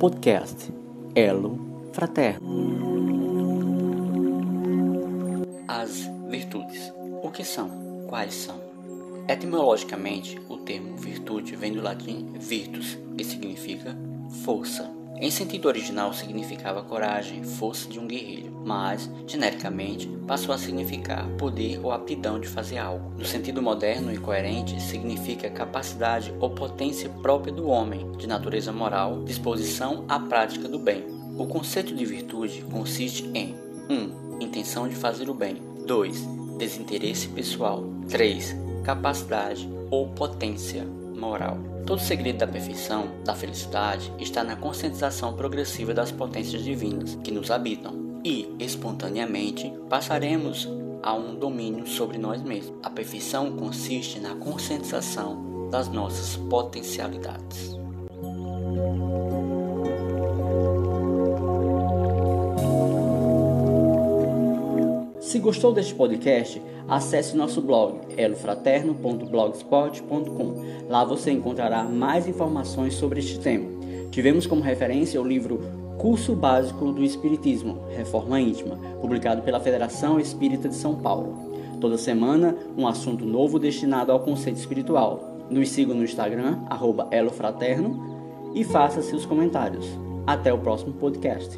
podcast Elo Fraterno. As virtudes. O que são? Quais são? Etimologicamente, o termo virtude vem do latim virtus, que significa força. Em sentido original, significava coragem, força de um guerreiro, mas, genericamente, passou a significar poder ou aptidão de fazer algo. No sentido moderno e coerente, significa capacidade ou potência própria do homem, de natureza moral, disposição à prática do bem. O conceito de virtude consiste em 1. Um, intenção de fazer o bem. 2. Desinteresse pessoal. 3. Capacidade ou potência moral. Todo segredo da perfeição, da felicidade, está na conscientização progressiva das potências divinas que nos habitam e, espontaneamente, passaremos a um domínio sobre nós mesmos. A perfeição consiste na conscientização das nossas potencialidades. Se gostou deste podcast, acesse nosso blog elofraterno.blogspot.com. Lá você encontrará mais informações sobre este tema. Tivemos como referência o livro Curso Básico do Espiritismo, Reforma Íntima, publicado pela Federação Espírita de São Paulo. Toda semana, um assunto novo destinado ao conceito espiritual. Nos siga no Instagram, elofraterno, e faça seus comentários. Até o próximo podcast.